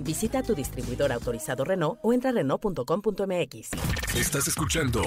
Visita tu distribuidor autorizado Renault o entra a Renault.com.mx. Estás escuchando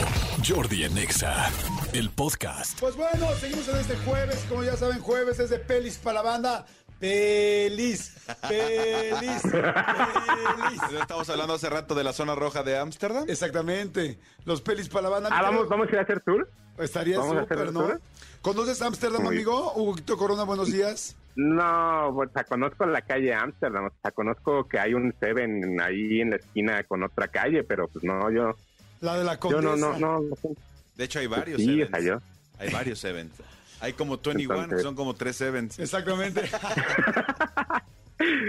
Jordi en Exa, el podcast. Pues bueno, seguimos en este jueves. Como ya saben, jueves es de pelis para la banda. Pelis, pelis, pelis. Estamos hablando hace rato de la zona roja de Ámsterdam. Exactamente. Los pelis para la banda. Ah, vamos, vamos a ir a hacer tour. Estaría ¿Vamos a hacer súper, el ¿no? tour? ¿Conoces Ámsterdam, amigo? Huguito Corona, buenos días. No, o sea, conozco la calle Amsterdam, o sea, conozco que hay un Seven ahí en la esquina con otra calle, pero pues no, yo, La de la condesa. no, no, no. De hecho, hay varios Sí, o events. sea, yo. Hay varios events. Hay como 21, Entonces- son como tres events. Exactamente.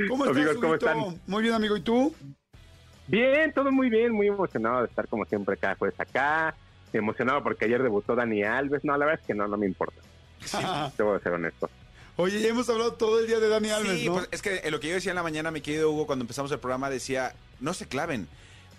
¿Cómo estás, Amigos, ¿cómo Huguito? están? Muy bien, amigo. ¿Y tú? Bien, todo muy bien, muy emocionado de estar como siempre cada jueves acá, emocionado porque ayer debutó Dani Alves, no, la verdad es que no, no me importa, debo de ser honesto. Oye, ya hemos hablado todo el día de Dani Alves, Sí, ¿no? pues es que en lo que yo decía en la mañana, mi querido Hugo, cuando empezamos el programa, decía, no se claven.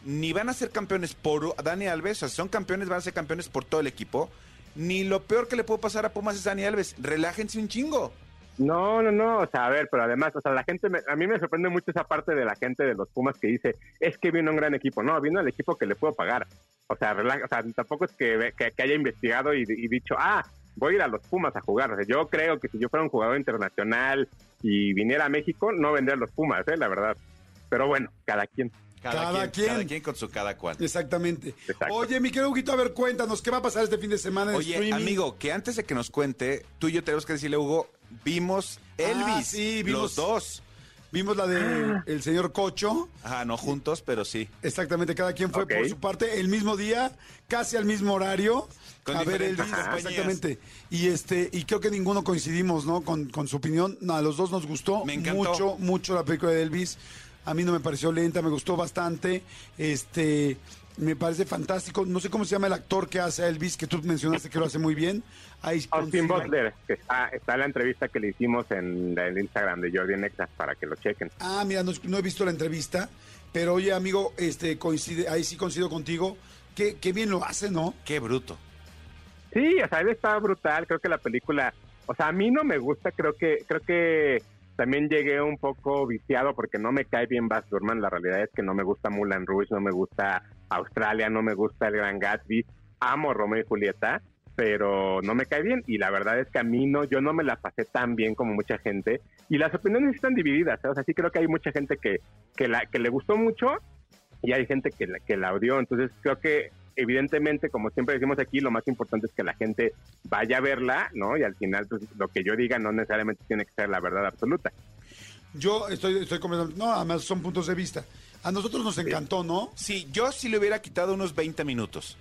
Ni van a ser campeones por Dani Alves, o sea, si son campeones, van a ser campeones por todo el equipo. Ni lo peor que le puede pasar a Pumas es Dani Alves. Relájense un chingo. No, no, no, o sea, a ver, pero además, o sea, la gente, me- a mí me sorprende mucho esa parte de la gente de los Pumas que dice, es que vino un gran equipo, no, vino el equipo que le puedo pagar, o sea, relaja- o sea tampoco es que, ve- que, que haya investigado y, y dicho, ah, voy a ir a los Pumas a jugar, o sea, yo creo que si yo fuera un jugador internacional y viniera a México, no vendría a los Pumas, eh, la verdad, pero bueno, cada quien. Cada, Cada quien, quien. Cada quien con su cada cual. Exactamente. Exacto. Oye, mi querido Huguito, a ver, cuéntanos, ¿qué va a pasar este fin de semana en Oye, streaming? amigo, que antes de que nos cuente, tú y yo tenemos que decirle, Hugo, vimos Elvis. Ah, sí, vimos- Los dos. Vimos la de el señor Cocho. Ajá, no juntos, pero sí. Exactamente, cada quien fue por su parte el mismo día, casi al mismo horario. Con a ver el exactamente. Y este, y creo que ninguno coincidimos, ¿no? Con, con su opinión. No, a los dos nos gustó Me encantó. mucho, mucho la película de Elvis. A mí no me pareció lenta, me gustó bastante. Este, me parece fantástico. No sé cómo se llama el actor que hace a Elvis, que tú mencionaste que lo hace muy bien. Ahí Austin Butler, que está, está en la entrevista que le hicimos en el Instagram de Jordi Nexa para que lo chequen. Ah, mira, no, no he visto la entrevista, pero oye, amigo, este coincide, ahí sí coincido contigo. Qué, qué bien lo hace, ¿no? Qué bruto. Sí, o sea, él está brutal, creo que la película, o sea, a mí no me gusta, creo que creo que también llegué un poco viciado porque no me cae bien Baz Luhrmann, la realidad es que no me gusta Mulan Rouge, no me gusta Australia, no me gusta El Gran Gatsby, amo Romeo y Julieta, pero no me cae bien y la verdad es que a mí no, yo no me la pasé tan bien como mucha gente y las opiniones están divididas, ¿eh? o sea, sí creo que hay mucha gente que, que, la, que le gustó mucho y hay gente que la, que la odió. Entonces creo que evidentemente, como siempre decimos aquí, lo más importante es que la gente vaya a verla, ¿no? Y al final, pues lo que yo diga no necesariamente tiene que ser la verdad absoluta. Yo estoy, estoy completamente. No, además son puntos de vista. A nosotros nos encantó, ¿no? Sí, yo sí le hubiera quitado unos 20 minutos.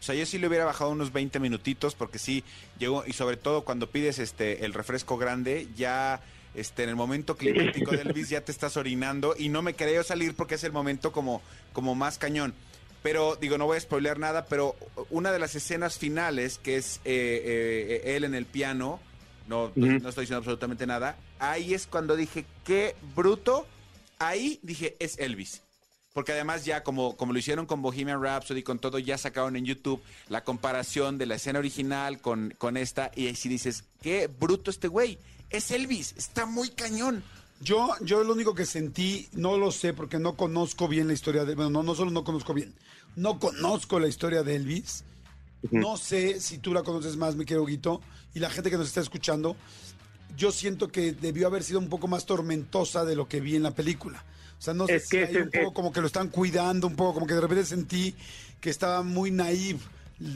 O sea, yo sí le hubiera bajado unos 20 minutitos porque sí llegó y sobre todo cuando pides este el refresco grande, ya este en el momento climático del Elvis ya te estás orinando y no me quería salir porque es el momento como como más cañón. Pero digo, no voy a spoilear nada, pero una de las escenas finales que es eh, eh, él en el piano, no, no estoy diciendo absolutamente nada, ahí es cuando dije, qué bruto, ahí dije, es Elvis. Porque además ya como, como lo hicieron con Bohemian Rhapsody, con todo, ya sacaron en YouTube la comparación de la escena original con, con esta, y ahí sí dices, qué bruto este güey, es Elvis, está muy cañón. Yo, yo lo único que sentí, no lo sé porque no conozco bien la historia de. Bueno, no, no solo no conozco bien, no conozco la historia de Elvis. No sé si tú la conoces más, mi querido Guito, y la gente que nos está escuchando. Yo siento que debió haber sido un poco más tormentosa de lo que vi en la película. O sea, no sé Es si que hay un poco es- como que lo están cuidando, un poco como que de repente sentí que estaba muy naive.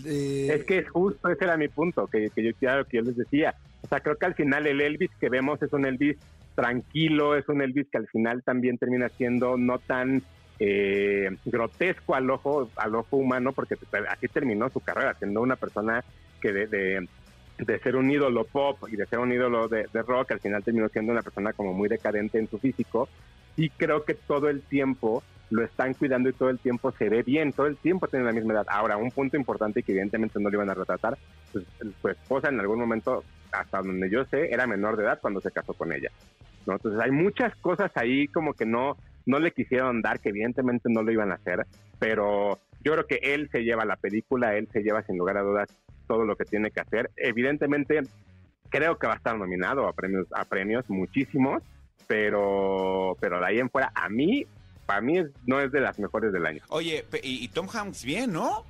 eh, Es que es justo, ese era mi punto, que, que yo, que yo les decía. O sea, creo que al final el Elvis que vemos es un Elvis tranquilo, es un Elvis que al final también termina siendo no tan eh, grotesco al ojo, al ojo humano, porque así terminó su carrera, siendo una persona que de, de, de ser un ídolo pop y de ser un ídolo de, rock, al final terminó siendo una persona como muy decadente en su físico. Y creo que todo el tiempo lo están cuidando y todo el tiempo se ve bien, todo el tiempo tiene la misma edad. Ahora, un punto importante que evidentemente no le iban a retratar, pues, su esposa en algún momento, hasta donde yo sé, era menor de edad cuando se casó con ella. Entonces hay muchas cosas ahí como que no, no le quisieron dar, que evidentemente no lo iban a hacer, pero yo creo que él se lleva la película, él se lleva sin lugar a dudas todo lo que tiene que hacer. Evidentemente creo que va a estar nominado a premios, a premios muchísimos, pero, pero de ahí en fuera, a mí, para mí no es de las mejores del año. Oye, y, Tom Hanks bien, ¿no?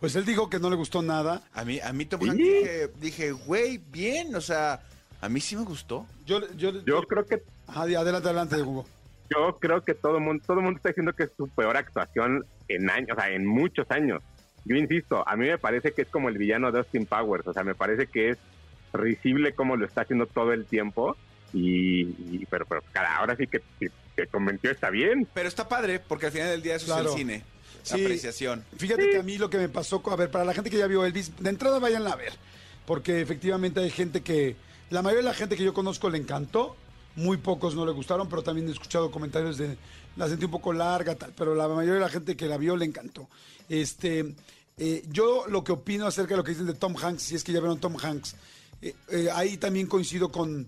Pues él dijo que no le gustó nada. A mí, a mí Tom Hanks dije, dije, güey, bien, o sea, a mí sí me gustó. Yo, yo, yo, creo que... adelante, adelante, Hugo. Yo creo que todo el mundo, todo el mundo está diciendo que es su peor actuación en años, o sea, en muchos años. Yo insisto, a mí me parece que es como el villano de Austin Powers, o sea, me parece que es risible como lo está haciendo todo el tiempo y, pero, pero ahora sí que, que, convenció está bien. Pero está padre, porque al final del día eso es el cine. apreciación. Fíjate que a mí lo que me pasó, a ver, para la gente que ya vio Elvis, de entrada vayan a ver, porque efectivamente hay gente que, la mayoría de la gente que yo conozco le encantó, muy pocos no le gustaron, pero también he escuchado comentarios de, la sentí un poco larga, tal, pero la mayoría de la gente que la vio le encantó. Este, eh, yo lo que opino acerca de lo que dicen de Tom Hanks, si es que ya vieron Tom Hanks, eh, eh, ahí también coincido con,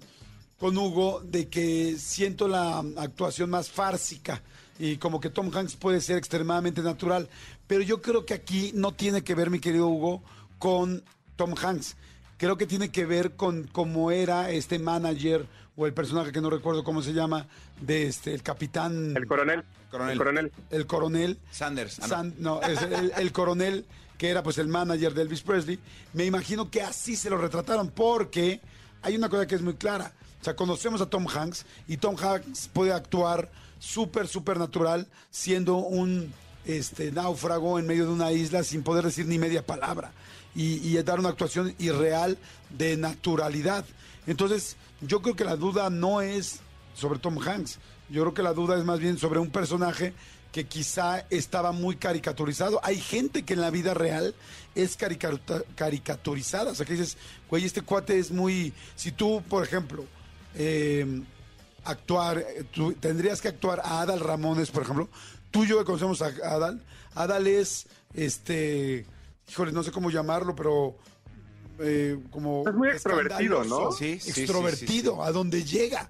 con Hugo de que siento la actuación más fársica y como que Tom Hanks puede ser extremadamente natural, pero yo creo que aquí no tiene que ver, mi querido Hugo, con Tom Hanks. Creo que tiene que ver con cómo era este manager o el personaje que no recuerdo cómo se llama de este el capitán. El coronel. Coronel el coronel, el coronel Sanders ah, no, es el, coronel que era pues el manager de Elvis Presley. Me imagino que así se lo retrataron porque hay una cosa que es muy clara. O sea, conocemos a Tom Hanks y Tom Hanks puede actuar súper, súper natural siendo un este, náufrago en medio de una isla sin poder decir ni media palabra y, y dar una actuación irreal de naturalidad. Entonces, yo creo que la duda no es sobre Tom Hanks, yo creo que la duda es más bien sobre un personaje que quizá estaba muy caricaturizado. Hay gente que en la vida real es caricaturizada. O sea, que dices, güey, este cuate es muy... Si tú, por ejemplo, eh, actuar, tendrías que actuar a Adal Ramones, por ejemplo. Tú y yo conocemos a Adal. Adal es, este, híjole, no sé cómo llamarlo, pero eh, como... Es muy extrovertido, ¿no? Sí, extrovertido, a donde llega.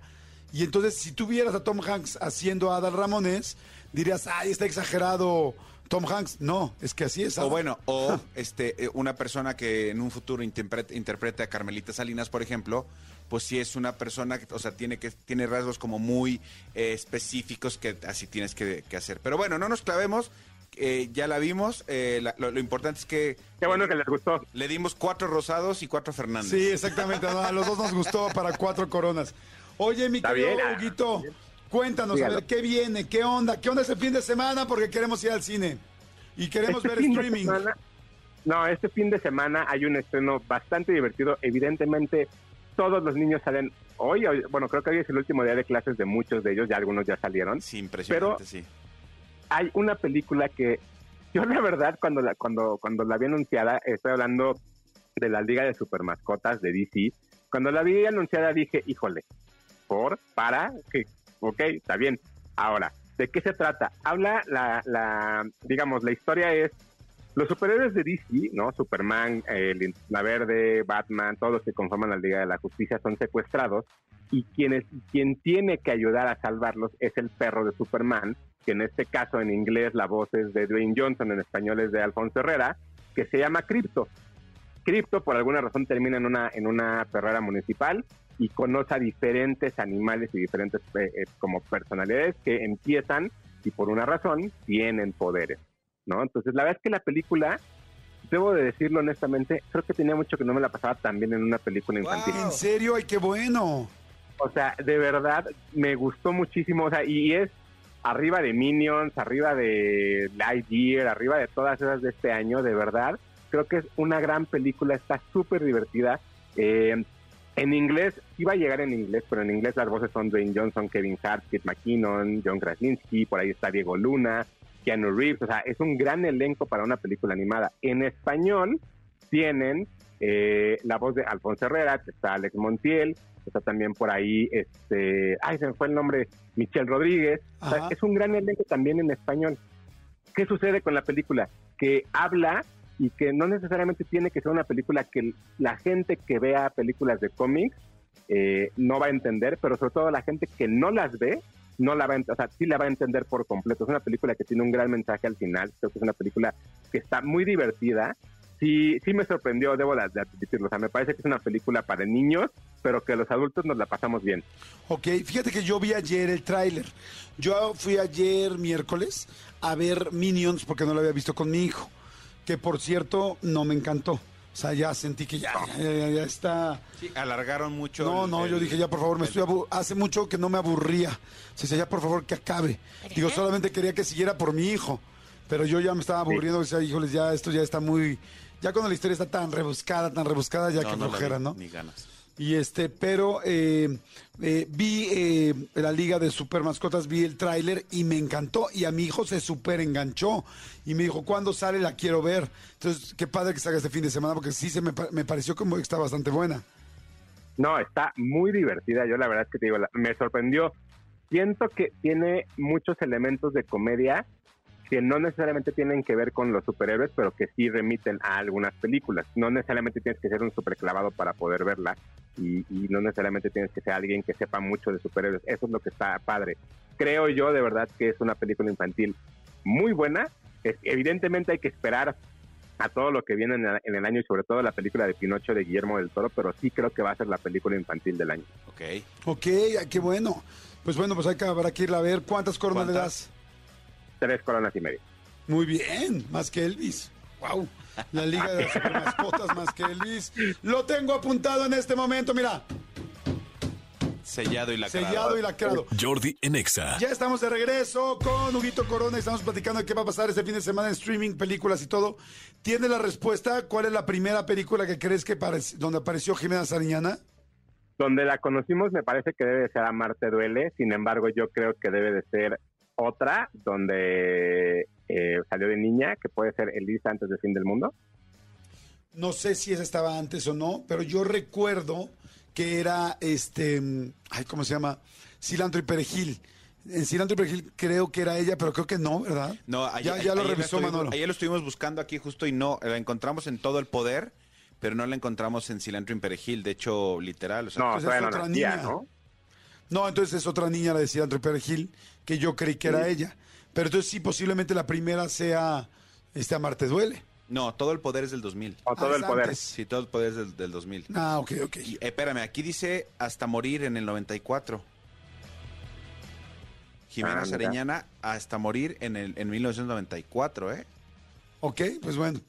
Y entonces, si tú vieras a Tom Hanks haciendo a Adal Ramones, dirías, ay, está exagerado Tom Hanks, no, es que así es. O bueno, o este, eh, una persona que en un futuro interprete, a Carmelita Salinas, por ejemplo, pues sí es una persona que, o sea, tiene que tiene rasgos como muy eh, específicos que así tienes que, hacer. Pero bueno, no nos clavemos. Eh, ya la vimos. lo, importante es que. Qué bueno que les gustó. Le dimos cuatro rosados y cuatro Fernández. Sí, exactamente. a los dos nos gustó para cuatro coronas. Oye, mi querido ah, Huguito, Cuéntanos, a ver, ¿qué viene? ¿Qué onda? ¿Qué onda ese fin de semana? Porque queremos ir al cine y queremos este ver streaming. no, este fin de semana hay un estreno bastante divertido. Evidentemente, todos los niños salen hoy. bueno, creo que hoy es el último día de clases de muchos de ellos, ya algunos ya salieron. Sí, impresionante, pero Hay una película que yo, la verdad, cuando la, cuando, cuando la vi anunciada, estoy hablando de la Liga de Supermascotas de DC. Cuando la vi anunciada dije, híjole, por, para, que ok, está bien. Ahora, ¿de qué se trata? Habla la, la digamos, la historia es los superhéroes de DC, ¿no? Superman, el la Verde, Batman, todos los que conforman la Liga de la Justicia son secuestrados y quien, quien tiene que ayudar a salvarlos es el perro de Superman, que en este caso en inglés la voz es de Dwayne Johnson, en español es de Alfonso Herrera, que se llama Crypto. Crypto por alguna razón termina en una, en una perrera municipal y conoce a diferentes animales y diferentes eh, eh, como personalidades que empiezan y por una razón tienen poderes, ¿no? Entonces la verdad es que la película, debo de decirlo honestamente, creo que tenía mucho que no me la pasaba tan bien en una película infantil. ¿En serio? ¡Ay, qué bueno! O sea, de verdad me gustó muchísimo, o sea, y es arriba de Minions, arriba de Lightyear, arriba de todas esas de este año, de verdad. Creo que es una gran película, está súper divertida. Eh, en inglés, iba a llegar en inglés, pero en inglés las voces son Dwayne Johnson, Kevin Hart, Kit McKinnon, John Krasinski, por ahí está Diego Luna, Keanu Reeves, o sea, es un gran elenco para una película animada. En español tienen eh, la voz de Alfonso Herrera, está Alex Montiel, está también por ahí, este, ay, se me fue el nombre, Michelle Rodríguez. O sea, es un gran elenco también en español. ¿Qué sucede con la película? Que habla y que no necesariamente tiene que ser una película que la gente que vea películas de cómics eh, no va a entender, pero sobre todo la gente que no las ve, no la va a, o sea, sí la va a entender por completo. Es una película que tiene un gran mensaje al final, creo que es una película que está muy divertida. Sí, sí me sorprendió, debo de de admitirlo. O sea, me parece que es una película para niños, pero que los adultos nos la pasamos bien. Ok, fíjate que yo vi ayer el tráiler. Yo fui ayer miércoles a ver Minions porque no lo había visto con mi hijo. Que por cierto, no me encantó. O sea, ya sentí que ya, ya, ya- ya está. Sí, alargaron mucho. No, el- no, yo dije ya por favor, me el- estoy abu- hace mucho que no me aburría. Se decía ya por favor que acabe. Digo, solamente quería que siguiera por mi hijo. Pero yo ya me estaba aburriendo, decía, híjoles, ya esto ya está muy. Ya cuando la historia está tan rebuscada, tan rebuscada, ya No, que no flojera, vi, ¿no? Ni ganas. Y este, pero eh, eh, vi eh, la Liga de Super Mascotas, vi el tráiler y me encantó. Y a mi hijo se super enganchó. Y me dijo, ¿cuándo sale? La quiero ver. Entonces, qué padre que salga este fin de semana, porque sí se me, me pareció como que está bastante buena. No, está muy divertida. Yo la verdad es que te digo, la- me sorprendió. Siento que tiene muchos elementos de comedia que no necesariamente tienen que ver con los superhéroes, pero que sí remiten a algunas películas. No necesariamente tienes que ser un superclavado para poder verla y, y no necesariamente tienes que ser alguien que sepa mucho de superhéroes. Eso es lo que está padre. Creo yo de verdad que es una película infantil muy buena. Es- evidentemente hay que esperar a todo lo que viene en el, en el año y sobre todo la película de Pinocho de Guillermo del Toro, pero sí creo que va a ser la película infantil del año. Ok. Ok, ay, qué bueno. Pues bueno, pues hay que, habrá que irla a ver. ¿Cuántas coronas le ¿Cuántas? das? Tres coronas y media. Muy bien, más que Elvis. Wow. La Liga de las Super Mascotas más que Elvis. Lo tengo apuntado en este momento, mira. Sellado y lacrado. Sellado y lacrado. Jordi en Exa. Ya estamos de regreso con Huguito Corona y estamos platicando de qué va a pasar este fin de semana en streaming, películas y todo. ¿Tiene la respuesta? ¿Cuál es la primera película que crees que donde apareció Jimena Sariñana? Donde la conocimos me parece que debe de ser Amarte Duele, sin embargo yo creo que debe de ser otra donde eh, salió de niña, que puede ser Elisa antes del fin del mundo. No sé si esa estaba antes o no, pero yo recuerdo que era este, ay, ¿cómo se llama? Cilantro y perejil. En Cilantro y perejil creo que era ella, pero creo que no, ¿verdad? No, ayer, ya, ya lo ayer revisó estuvimos- Manolo. Ayer lo estuvimos buscando aquí justo y no, la encontramos en todo el poder, pero no la encontramos en cilantro y perejil, de hecho, literal. O sea, No, pues es no otra niña. ¿no? No, entonces es otra niña la de Cilantro y Perejil, que yo creí que era ella. Pero entonces sí, posiblemente la primera sea este Amarte Duele. no, todo el poder es del 2000. O todo Ah, el es poder. antes. Sí, todo el poder es del, del 2000. Ah, ok, ok. Y, eh, espérame, aquí dice hasta morir en el 94. Jimena Ah, mira. Sariñana hasta morir en el en 1994, ¿eh? Ok, pues bueno.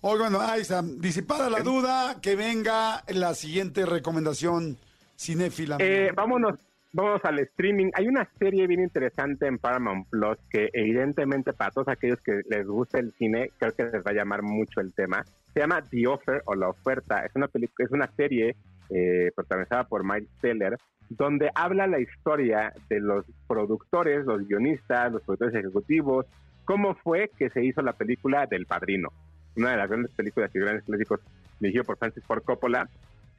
Hoy, bueno, ahí está. Disipada la duda, que venga la siguiente recomendación cinéfila. Eh, vámonos, vámonos al streaming. Hay una serie bien interesante en Paramount Plus que evidentemente para todos aquellos que les gusta el cine, creo que les va a llamar mucho el tema. Se llama The Offer o La Oferta. Es una película, es una serie eh, protagonizada por Mike Teller, donde habla la historia de los productores, los guionistas, los productores ejecutivos, cómo fue que se hizo la película del Padrino, una de las grandes películas y grandes clásicos dirigido por Francis Ford Coppola.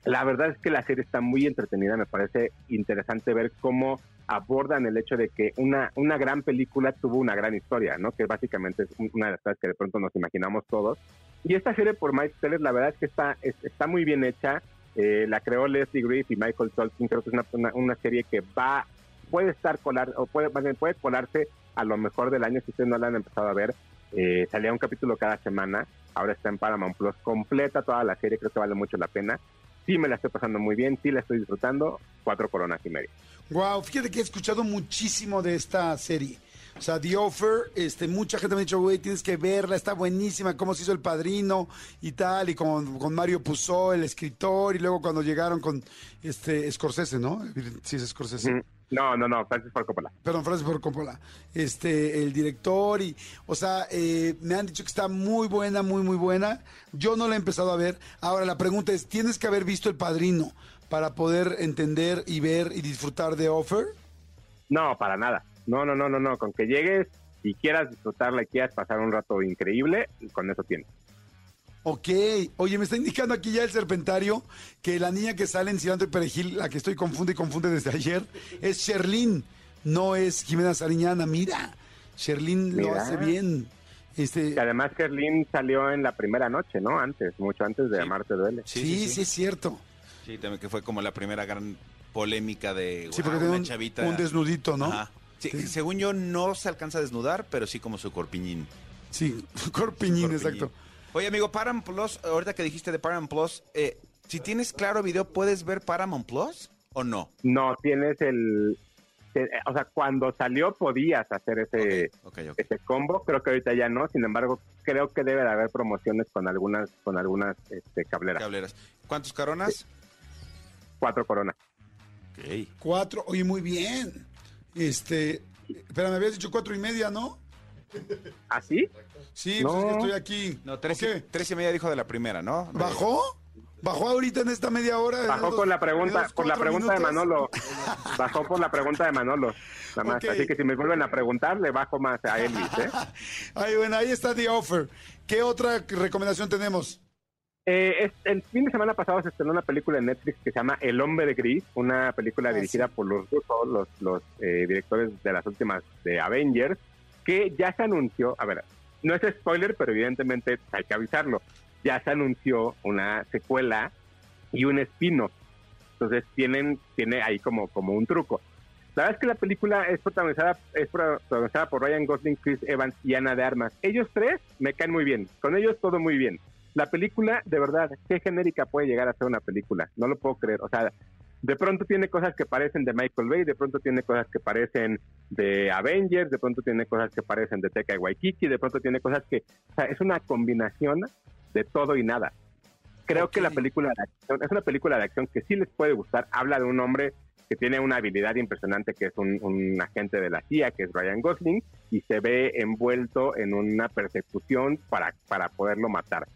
La verdad es que la serie está muy entretenida, me parece interesante ver cómo abordan el hecho de que una, una gran película tuvo una gran historia, ¿no? Que básicamente es un- una de las cosas que de pronto nos imaginamos todos. Y esta serie por Mike Teller, la verdad es que está, es- está muy bien hecha. Eh, la creó Leslie Griff y Michael Tolkien. Creo que es una, una, una serie que va, puede estar colar, o puede, puede colarse a lo mejor del año si ustedes no la han empezado a ver. Eh, salía un capítulo cada semana. Ahora está en Paramount Plus completa toda la serie. Creo que vale mucho la pena. Sí me la estoy pasando muy bien, sí la estoy disfrutando. Cuatro coronas y media. Wow, fíjate que he escuchado muchísimo de esta serie. O sea, The Offer, este, mucha gente me ha dicho, güey, tienes que verla, está buenísima, cómo se hizo el padrino y tal, y con, con Mario Puzo, el escritor, y luego cuando llegaron con este Scorsese, ¿no? Sí, es Scorsese. Mm, No, no, no, Francis Ford Coppola. Perdón, Francis Ford Coppola. Este, el director y, o sea, eh, me han dicho que está muy buena, muy, muy buena. Yo no la he empezado a ver. Ahora la pregunta es, ¿tienes que haber visto El Padrino para poder entender y ver y disfrutar de Offer? No, para nada. No, no, no, no, no. Con que llegues y quieras disfrutarla y quieras pasar un rato increíble, con eso tienes. Ok, oye, me está indicando aquí ya el serpentario que la niña que sale en cilantro y perejil, la que estoy confunde y confunde desde ayer, es Sherlyn, no es Jimena Sariñana. Mira, Sherlyn lo hace bien. Este, Y además Kerlin salió en la primera noche, ¿no? Antes, mucho antes de Sí. Amarte Duele. sí, sí, es cierto. Sí, también que fue como la primera gran polémica de Sí, porque una un, chavita. un desnudito, ¿no? Ajá. Sí, Sí. Según yo, no se alcanza a desnudar, pero sí como su corpiñín. Sí, corpiñín, Corpiñín. exacto. Oye, amigo, Paramount Plus, ahorita que dijiste de Paramount Plus, eh, si tienes claro video, ¿puedes ver Paramount Plus o no? No, tienes el... eh, O sea, cuando salió podías hacer ese, ese combo, creo que ahorita ya no, sin embargo, creo que debe de haber promociones con algunas con algunas este, cableras. Cableras. ¿Cuántos caronas? Cuatro coronas. Ok. Cuatro, oye, muy bien. Este, espera, me habías dicho cuatro y media, ¿no? ¿Así? Sí, No. pues es que estoy aquí. No, tres, y- ¿Qué? tres y media dijo de la primera, ¿no? ¿Bajó? ¿Bajó ahorita en esta media hora? Bajó con la pregunta, por la pregunta de? Manolo. Bajó por la pregunta de Manolo. Nada más. Así que si me vuelven a preguntar, le bajo más a Elvis, ¿eh? Ay, bueno, ahí está The Offer. ¿Qué otra recomendación tenemos? Eh, es- el fin de semana pasado se estrenó una película en Netflix que se llama El Hombre de Gris, una película Ah, dirigida sí. por los rusos, los, los eh, directores de las últimas de Avengers, que ya se anunció, a ver, no es spoiler, pero evidentemente hay que avisarlo, ya se anunció una secuela y un espino. Entonces tienen, tiene ahí como, como un truco. La verdad es que la película es protagonizada, es protagonizada por Ryan Gosling, Chris Evans y Ana de Armas. Ellos tres me caen muy bien. Con ellos todo muy bien. La película, de verdad, qué genérica puede llegar a ser una película. No lo puedo creer. O sea, de pronto tiene cosas que parecen de Michael Bay, de pronto tiene cosas que parecen de Avengers, de pronto tiene cosas que parecen de Teca y Waikiki, de pronto tiene cosas que... O sea, es una combinación de todo y nada. Creo que la película de acción, es una película de acción que sí les puede gustar. Habla de un hombre que tiene una habilidad impresionante, que es un, un agente de la CIA, que es Ryan Gosling, y se ve envuelto en una persecución para, para poderlo matar.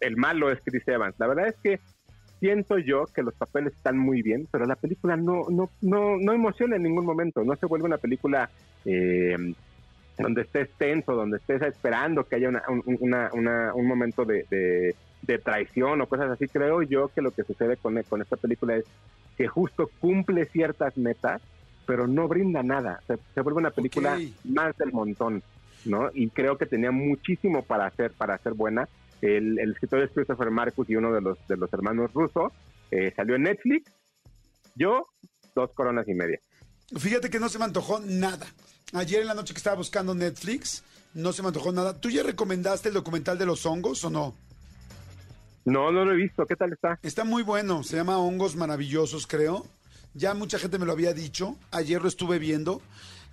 El malo es Chris Evans. La verdad es que siento yo que los papeles están muy bien, pero la película no, no, no, no emociona en ningún momento. No se vuelve una película eh, donde estés tenso, donde estés esperando que haya una, un, una- una- un momento de, de- de traición o cosas así. Creo yo que lo que sucede con, con esta película es que justo cumple ciertas metas, pero no brinda nada. Se, se vuelve una película más del montón, ¿no? Y creo que tenía muchísimo para hacer, para hacer buena. El, el escritor es Christopher Marcus y uno de los, de los hermanos rusos. Eh, salió en Netflix. Yo, dos coronas y media. Fíjate que no se me antojó nada. Ayer en la noche que estaba buscando Netflix, no se me antojó nada. ¿Tú ya recomendaste el documental de los hongos o no? No, no lo he visto. ¿Qué tal está? Está muy bueno, se llama Hongos Maravillosos, creo. Ya mucha gente me lo había dicho, ayer lo estuve viendo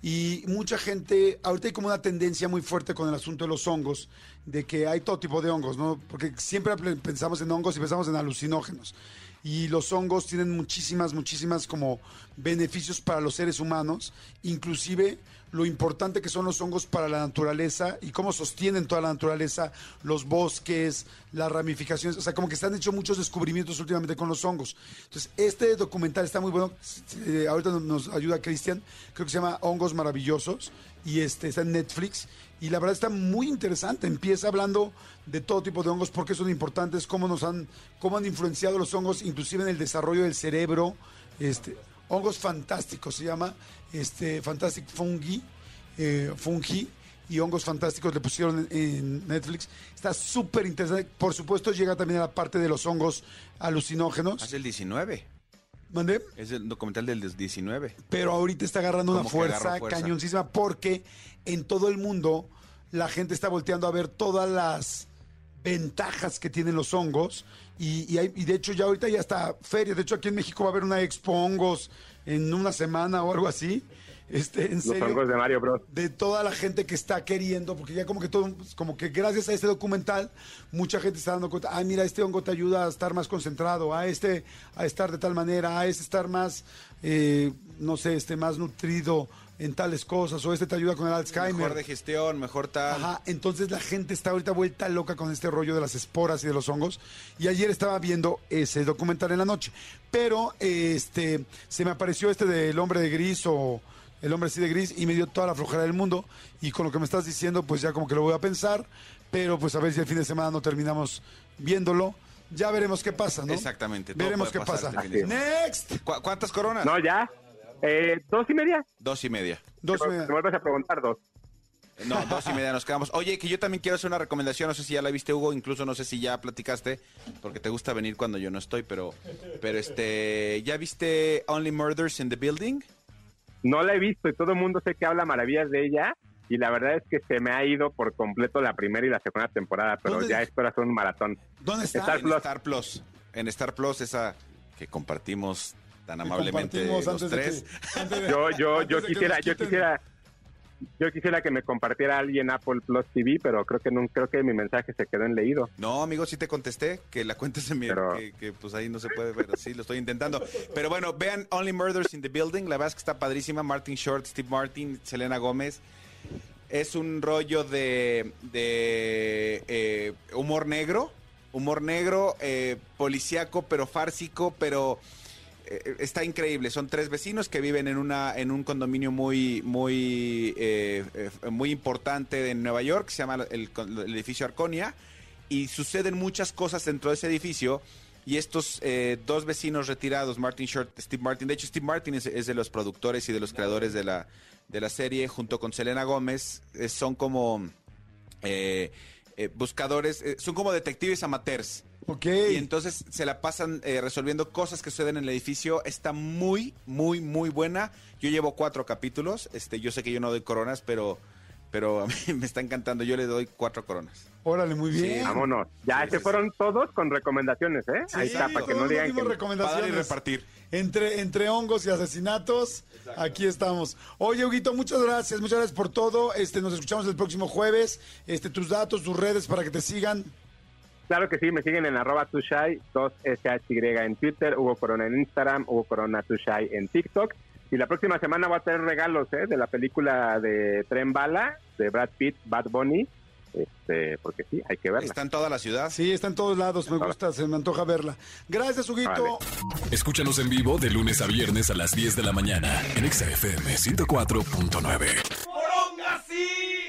y mucha gente, ahorita hay como una tendencia muy fuerte con el asunto de los hongos, de que hay todo tipo de hongos, ¿no? Porque siempre pensamos en hongos y pensamos en alucinógenos. Y los hongos tienen muchísimas, muchísimas como beneficios para los seres humanos, inclusive lo importante que son los hongos para la naturaleza y cómo sostienen toda la naturaleza, los bosques, las ramificaciones, o sea, como que se han hecho muchos descubrimientos últimamente con los hongos. Entonces, este documental está muy bueno, eh, ahorita nos- ayuda Cristian, creo que se llama Hongos Maravillosos y este está en Netflix y la verdad está muy interesante, empieza hablando de todo tipo de hongos, por qué son importantes, cómo nos han, cómo han influenciado los hongos, inclusive en el desarrollo del cerebro, este, hongos fantásticos se llama, este, Fantastic Fungi, eh, Fungi, y hongos fantásticos le pusieron en, Netflix. Está súper interesante. Por supuesto, llega también a la parte de los hongos alucinógenos. Es el 19. ¿Mandé? Es el documental del 19. Pero ahorita está agarrando una Como fuerza, fuerza. cañoncísima porque en todo el mundo la gente está volteando a ver todas las ventajas que tienen los hongos y, y hay- y de hecho ya ahorita ya está feria. De hecho aquí en México va a haber una expo hongos en una semana o algo así. Este, en Los serio hongos de Mario Bros. de toda la gente que está queriendo, porque ya como que todo, como que gracias a este documental, mucha gente está dando cuenta, ah, mira, este hongo te ayuda a estar más concentrado, a este a estar de tal manera, a este estar más, eh, no sé, este más nutrido en tales cosas, o este te ayuda con el Alzheimer. Mejor de gestión, mejor tal. Ajá, entonces la gente está ahorita vuelta loca con este rollo de las esporas y de los hongos. Y ayer estaba viendo ese documental en la noche. Pero este se me apareció este del hombre de gris o el hombre así de gris y me dio toda la flojera del mundo. Y con lo que me estás diciendo, pues ya como que lo voy a pensar. pero pues a ver si el fin de semana no terminamos viéndolo. Ya veremos qué pasa, ¿no? Exactamente, Veremos qué pasar pasa. este Next. ¿Cu- ¿Cuántas coronas? No, ya. Eh, ¿Dos y media? Dos y media. Dos Te me- vuelves a preguntar dos. No, dos y media nos quedamos. Oye, que yo también quiero hacer una recomendación, no sé si ya la viste, Hugo, incluso no sé si ya platicaste, porque te gusta venir cuando yo no estoy, pero, pero este, ¿ya viste Only Murders in the Building? No la he visto y todo el mundo sé que habla maravillas de ella. Y la verdad es que se me ha ido por completo la primera y la segunda temporada, pero ¿Dónde ya espero hacer un maratón. ¿Dónde está? Star en Plus. Star Plus. En Star Plus, esa que compartimos tan amablemente compartimos los antes de tres. que- antes de- Yo, yo, antes yo quisiera, yo quisiera, yo quisiera que me compartiera alguien Apple Plus TV, pero creo que no, creo que mi mensaje se quedó en leído. No, amigo, sí te contesté, que la cuentes en mi... Pero- Que, que, pues ahí no se puede ver, sí, lo estoy intentando. Pero bueno, vean Only Murders in the Building, la verdad es que está padrísima. Martin Short, Steve Martin, Selena Gómez. Es un rollo de, de eh, humor negro, humor negro, eh, policíaco, pero fársico, pero está increíble. Son tres vecinos que viven en una en un condominio muy muy eh, eh, muy importante de Nueva York, se llama el, edificio Arconia, y suceden muchas cosas dentro de ese edificio. Y estos eh, dos vecinos retirados, Martin Short, Steve Martin, de hecho Steve Martin es, de los productores y de los creadores de la, de la serie, junto con Selena Gómez, eh, son como eh, eh, buscadores, eh, son como detectives amateurs. Ok. Y entonces se la pasan eh, resolviendo cosas que suceden en el edificio. Está muy, muy, muy buena. Yo llevo cuatro capítulos. Este, yo sé que yo no doy coronas, pero, pero a mí me está encantando. Yo le doy cuatro coronas. Órale, muy bien. Vámonos. Ya Sí, se sí, fueron todos con recomendaciones, ¿eh? Sí, Ahí está, para que no digan que... recomendaciones. Para repartir. Entre, entre hongos y asesinatos, aquí estamos. Oye, Huguito, muchas gracias, muchas gracias por todo. Este, nos escuchamos el próximo jueves. Este, tus datos, tus redes para que te sigan. Claro que sí, me siguen en arroba tushai, 2SHY en Twitter, Hugo Corona en Instagram, Hugo Corona tushai en TikTok. Y la próxima semana voy a tener regalos ¿eh? de la película de Tren Bala, de Brad Pitt, Bad Bunny, este, porque sí, hay que verla. Está en toda la ciudad. Sí, está en todos lados, me gusta, se me antoja verla. Gracias, Huguito. Escúchanos en vivo de lunes a viernes a las 10 de la mañana en Exa FM 104.9.